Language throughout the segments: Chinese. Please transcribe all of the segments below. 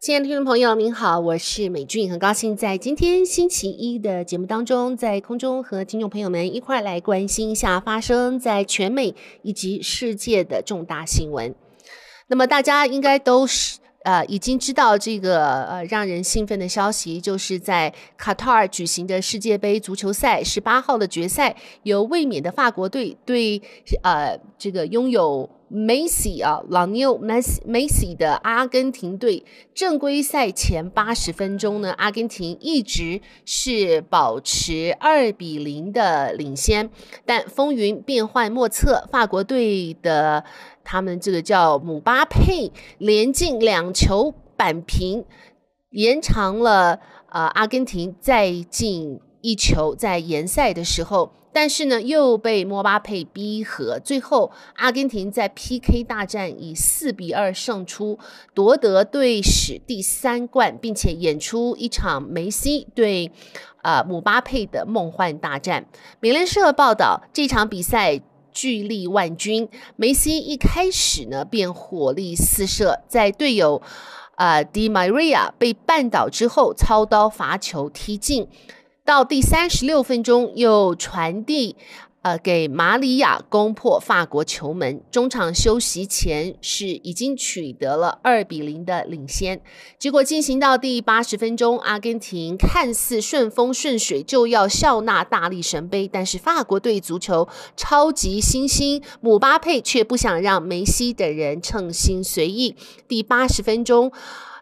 亲爱的听众朋友，您好，我是美俊，很高兴在今天星期一的节目当中，在空中和听众朋友们一块来关心一下发生在全美以及世界的重大新闻。那么大家应该都是呃已经知道这个呃让人兴奋的消息，就是在卡塔尔举行的世界杯足球赛十八号的决赛，由卫冕的法国队对呃这个拥有。梅西啊，老牛梅西梅西的阿根廷队，正规赛前八十分钟呢，阿根廷一直是保持二比零的领先，但风云变幻莫测，法国队的他们这个叫姆巴佩连进两球扳平，延长了呃阿根廷再进一球，在延赛的时候。但是呢，又被姆巴佩逼和，最后阿根廷在 PK 大战以四比二胜出，夺得队史第三冠，并且演出一场梅西对、呃、姆巴佩的梦幻大战。美联社报道，这场比赛巨力万钧，梅西一开始呢便火力四射，在队友、呃、迪玛瑞亚被绊倒之后，操刀罚球踢进。到第三十六分钟，又传递，呃，给马里亚攻破法国球门。中场休息前是已经取得了二比零的领先。结果进行到第八十分钟，阿根廷看似顺风顺水就要笑纳大力神杯，但是法国队足球超级新星姆巴佩却不想让梅西等人称心随意。第八十分钟。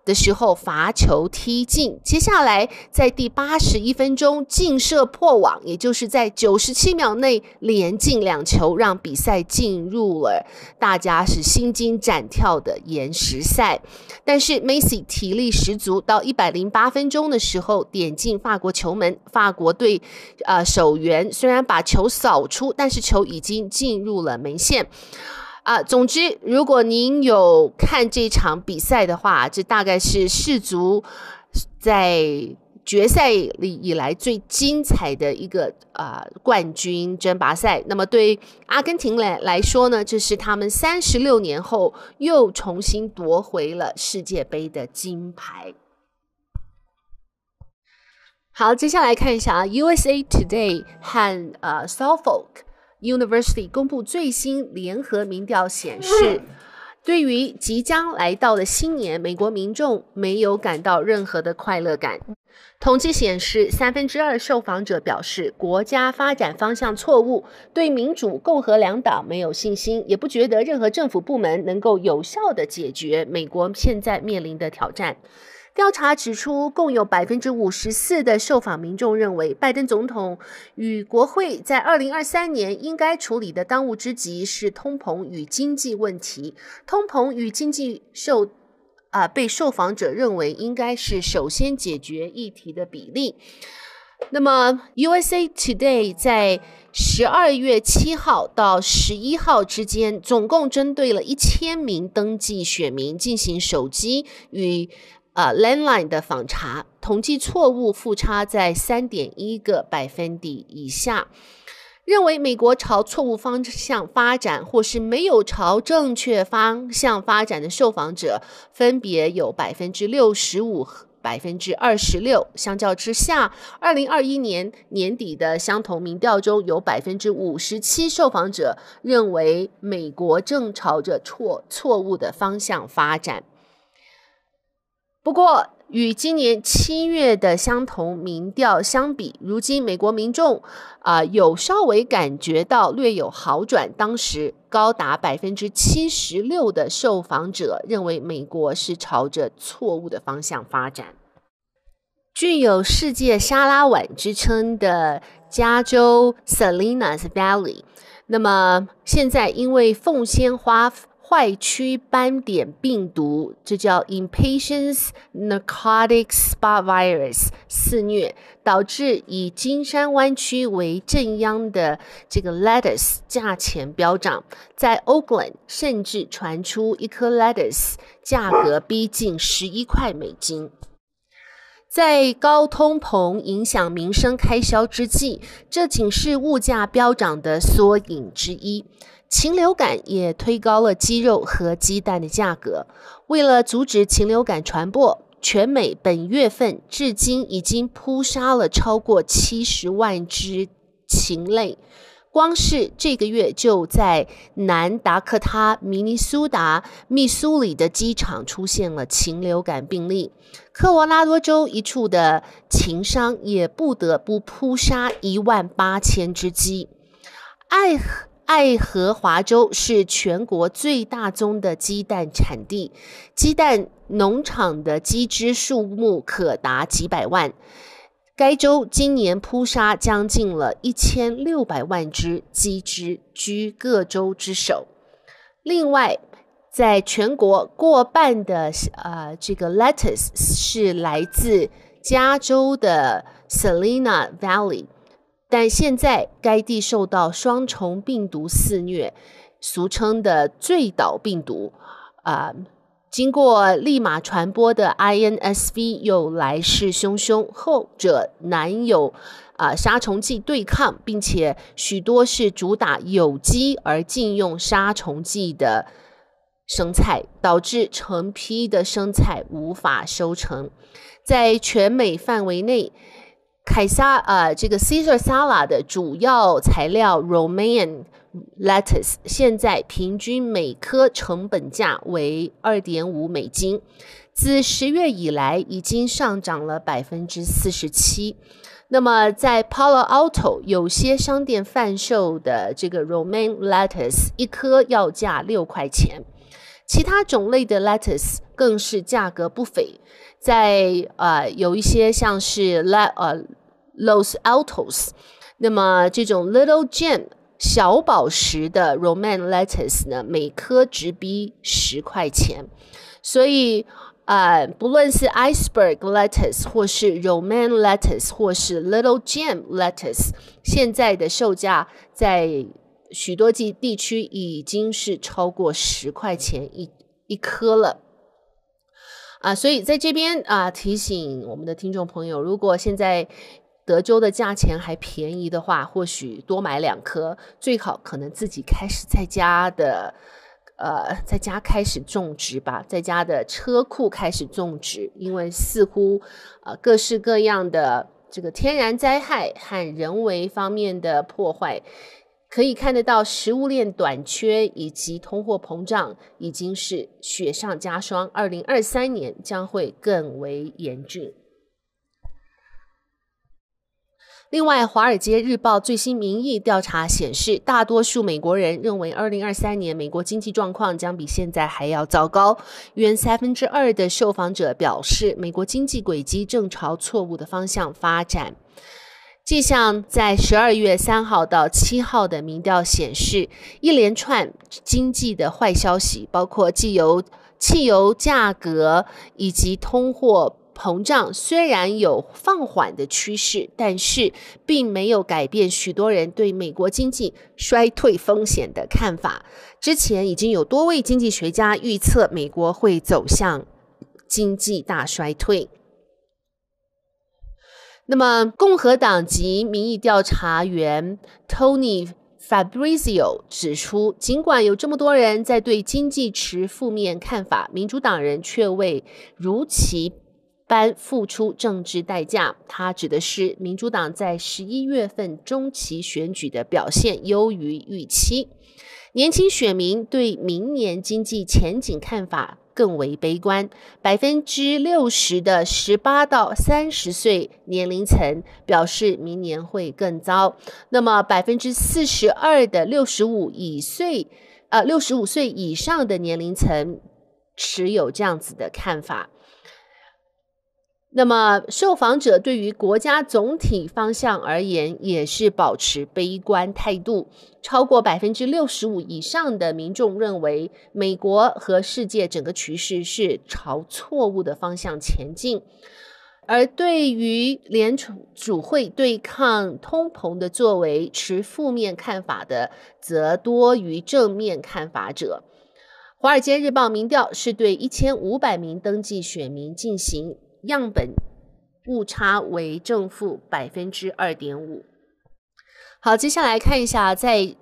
的时候罚球踢进，接下来在第八十一分钟劲射破网，也就是在九十七秒内连进两球，让比赛进入了大家是心惊胆跳的延时赛。但是梅西体力十足，到一百零八分钟的时候点进法国球门，法国队呃守员虽然把球扫出，但是球已经进入了门线。啊，总之，如果您有看这场比赛的话，这大概是世足在决赛里以来最精彩的一个啊冠军争霸赛。那么对阿根廷来来说呢，这是他们三十六年后又重新夺回了世界杯的金牌。好，接下来看一下啊，USA Today 和呃 Suffolk。University 公布最新联合民调显示，对于即将来到的新年，美国民众没有感到任何的快乐感。统计显示，三分之二受访者表示国家发展方向错误，对民主、共和两党没有信心，也不觉得任何政府部门能够有效地解决美国现在面临的挑战。调查指出，共有百分之五十四的受访民众认为，拜登总统与国会在二零二三年应该处理的当务之急是通膨与经济问题。通膨与经济受啊、被受访者认为应该是首先解决议题的比例。那么，USA Today 在十二月七号到十一号之间，总共针对了一千名登记选民进行手机与呃、，landline 的访查统计错误误差在三点一个百分点以下，认为美国朝错误方向发展或是没有朝正确方向发展的受访者，分别有百分之六十五、百分之二十六。相较之下，二零二一年年底的相同民调中有百分之五十七受访者认为美国正朝着错错误的方向发展。不过，与今年七月的相同民调相比，如今美国民众啊、有稍微感觉到略有好转。当时高达百分之七十六的受访者认为美国是朝着错误的方向发展。具有世界沙拉碗之称的加州 Salinas Valley，那么现在因为凤仙花。坏区斑点病毒，这叫 Impatiens Narcotic Spot Virus 肆虐，导致以金山湾区为正央的这个 lettuce 价钱飙涨。在 Oakland，甚至传出一颗 lettuce 价格逼近十一块美金。在高通膨影响民生开销之际，这仅是物价飙涨的缩影之一。禽流感也推高了鸡肉和鸡蛋的价格。为了阻止禽流感传播，全美本月份至今已经扑杀了超过七十万只禽类。光是这个月，就在南达科他、明尼苏达、密苏里的机场出现了禽流感病例。科罗拉多州一处的禽商也不得不扑杀一万八千只鸡。爱爱荷华州是全国最大宗的鸡蛋产地，鸡蛋农场的鸡只数目可达几百万。该州今年扑杀将近了一千六百万只鸡只，居各州之首。另外，在全国过半的呃这个 lettuce 是来自加州的 Salina Valley，但现在该地受到双重病毒肆虐，俗称的醉倒病毒啊。经过立马传播的 INSV 又来势汹汹，后者难有啊、杀虫剂对抗，并且许多是主打有机而禁用杀虫剂的生菜，导致成批的生菜无法收成。在全美范围内，凯撒呃这个 Caesar Salad 的主要材料 romain lettuce 现在平均每颗成本价为二点五美金，自十月以来已经上涨了百分之四十七。那么在 Palo Alto 有些商店贩售的这个 romain lettuce 一颗要价六块钱，其他种类的 lettuce 更是价格不菲，在呃有一些像是 La 呃 Los Altos，那么这种 Little Gem。小宝石的 Romaine lettuce 呢，每颗直逼十块钱，所以呃，不论是 iceberg lettuce 或是 Romaine lettuce 或是 Little Gem lettuce，现在的售价在许多地地区已经是超过十块钱一一颗了。啊，所以在这边啊，提醒我们的听众朋友，如果现在德州的价钱还便宜的话，或许多买两颗，最好可能自己开始在家的，呃，在家开始种植吧，在家的车库开始种植，因为似乎呃各式各样的这个天然灾害和人为方面的破坏，可以看得到食物链短缺以及通货膨胀已经是雪上加霜，二零二三年将会更为严峻。另外，《华尔街日报》最新民意调查显示，大多数美国人认为，二零二三年美国经济状况将比现在还要糟糕。约三分之二的受访者表示，美国经济轨迹正朝错误的方向发展。迹象在十二月三号到七号的民调显示，一连串经济的坏消息，包括汽油、汽油价格以及通货。膨胀虽然有放缓的趋势，但是并没有改变许多人对美国经济衰退风险的看法。之前已经有多位经济学家预测美国会走向经济大衰退。那么，共和党籍民意调查员 Tony Fabrizio 指出，尽管有这么多人在对经济持负面看法，民主党人却未如其。般付出政治代价，他指的是民主党在十一月份中期选举的表现优于预期。年轻选民对明年经济前景看法更为悲观，百分之六十的十八到三十岁年龄层表示明年会更糟。那么百分之四十二的六十五以岁，呃，六十五岁以上的年龄层持有这样子的看法。那么，受访者对于国家总体方向而言，也是保持悲观态度。超过百分之六十五以上的民众认为，美国和世界整个趋势是朝错误的方向前进。而对于联储主会对抗通膨的作为持负面看法的，则多于正面看法者。《华尔街日报》民调是对一千五百名登记选民进行。样本误差为正负百分之二点五。好，接下来看一下，在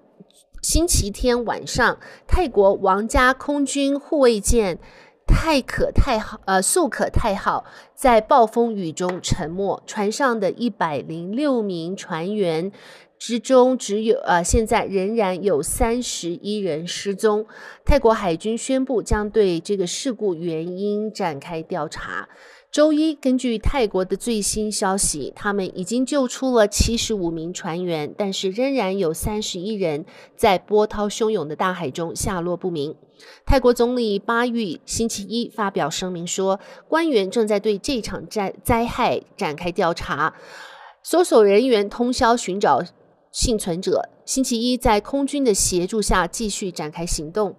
星期天晚上，泰国皇家空军护卫舰泰可泰号呃素可泰号在暴风雨中沉没，船上的一百零六名船员之中，只有呃现在仍然有三十一人失踪。泰国海军宣布将对这个事故原因展开调查。周一，根据泰国的最新消息，他们已经救出了七十五名船员，但是仍然有三十一人在波涛汹涌的大海中下落不明。泰国总理巴育星期一发表声明说，官员正在对这场灾灾害展开调查，搜索人员通宵寻找幸存者。星期一在空军的协助下继续展开行动，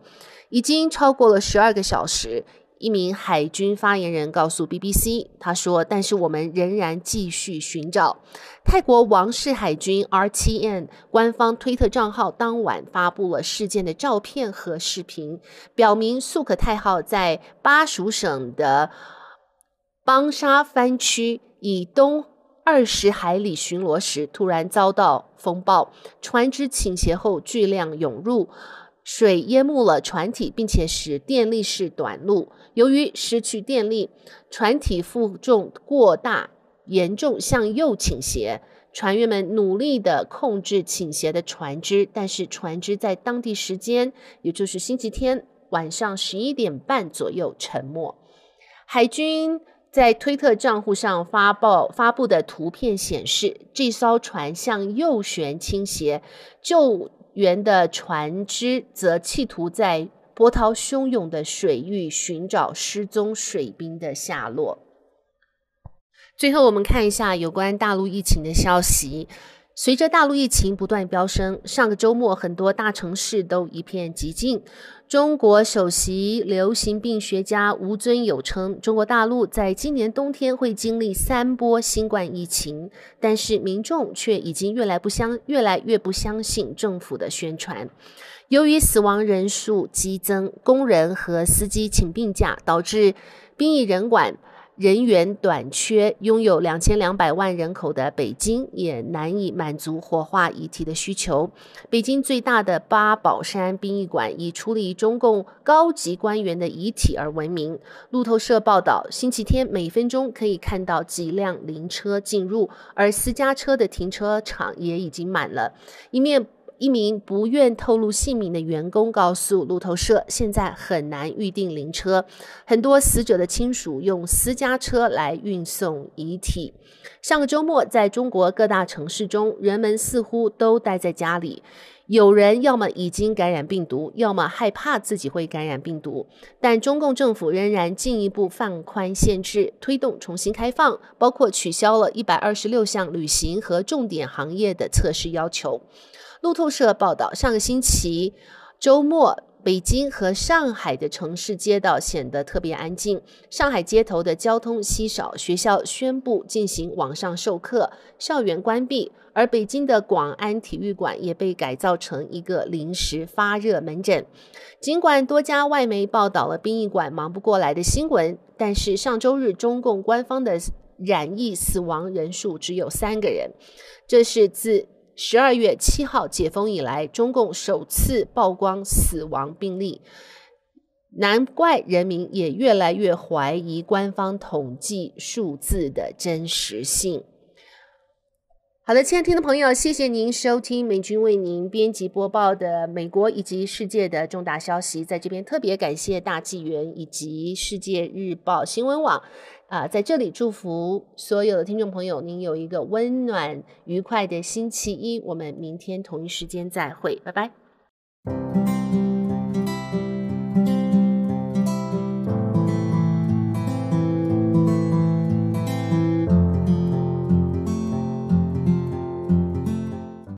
已经超过了十二个小时。一名海军发言人告诉 BBC，他说：“但是我们仍然继续寻找。”泰国王室海军 RTN 官方推特账号当晚发布了事件的照片和视频，表明素可泰号在巴蜀省的邦沙帆区以东二十海里巡逻时，突然遭到风暴，船只倾斜后巨量涌入。水淹没了船体，并且使电力室短路。由于失去电力，船体负重过大，严重向右倾斜。船员们努力地控制倾斜的船只，但是船只在当地时间，也就是星期天晚上十一点半左右沉没。海军在推特账户上发布发布的图片显示，这艘船向右旋倾斜，就。员的船只则企图在波涛汹涌的水域寻找失踪水兵的下落。最后，我们看一下有关大陆疫情的消息。随着大陆疫情不断飙升，上个周末很多大城市都一片寂静。中国首席流行病学家吴尊友称，中国大陆在今年冬天会经历三波新冠疫情，但是民众却已经越来不相越来越不相信政府的宣传。由于死亡人数激增，工人和司机请病假，导致殡仪人馆。人员短缺，拥有两千两百万人口的北京也难以满足火化遗体的需求。北京最大的八宝山殡仪馆以处理中共高级官员的遗体而闻名。路透社报道，星期天每分钟可以看到几辆灵车进入，而私家车的停车场也已经满了。一面。一名不愿透露姓名的员工告诉路透社，现在很难预订灵车，很多死者的亲属用私家车来运送遗体。上个周末，在中国各大城市中，人们似乎都待在家里，有人要么已经感染病毒，要么害怕自己会感染病毒。但中共政府仍然进一步放宽限制，推动重新开放，包括取消了一百二十六项旅行和重点行业的测试要求。路透社报道，上个星期周末，北京和上海的城市街道显得特别安静。上海街头的交通稀少，学校宣布进行网上授课，校园关闭。而北京的广安体育馆也被改造成一个临时发热门诊。尽管多家外媒报道了殡仪馆忙不过来的新闻，但是上周日中共官方的染疫死亡人数只有三个人，这是自。十二月七号解封以来，中共首次曝光死亡病例，难怪人民也越来越怀疑官方统计数字的真实性。好的，亲爱的听众朋友，谢谢您收听美军为您编辑播报的美国以及世界的重大消息，在这边特别感谢大纪元以及世界日报新闻网。啊，在这里祝福所有的听众朋友，您有一个温暖愉快的星期一。我们明天同一时间再会，拜拜。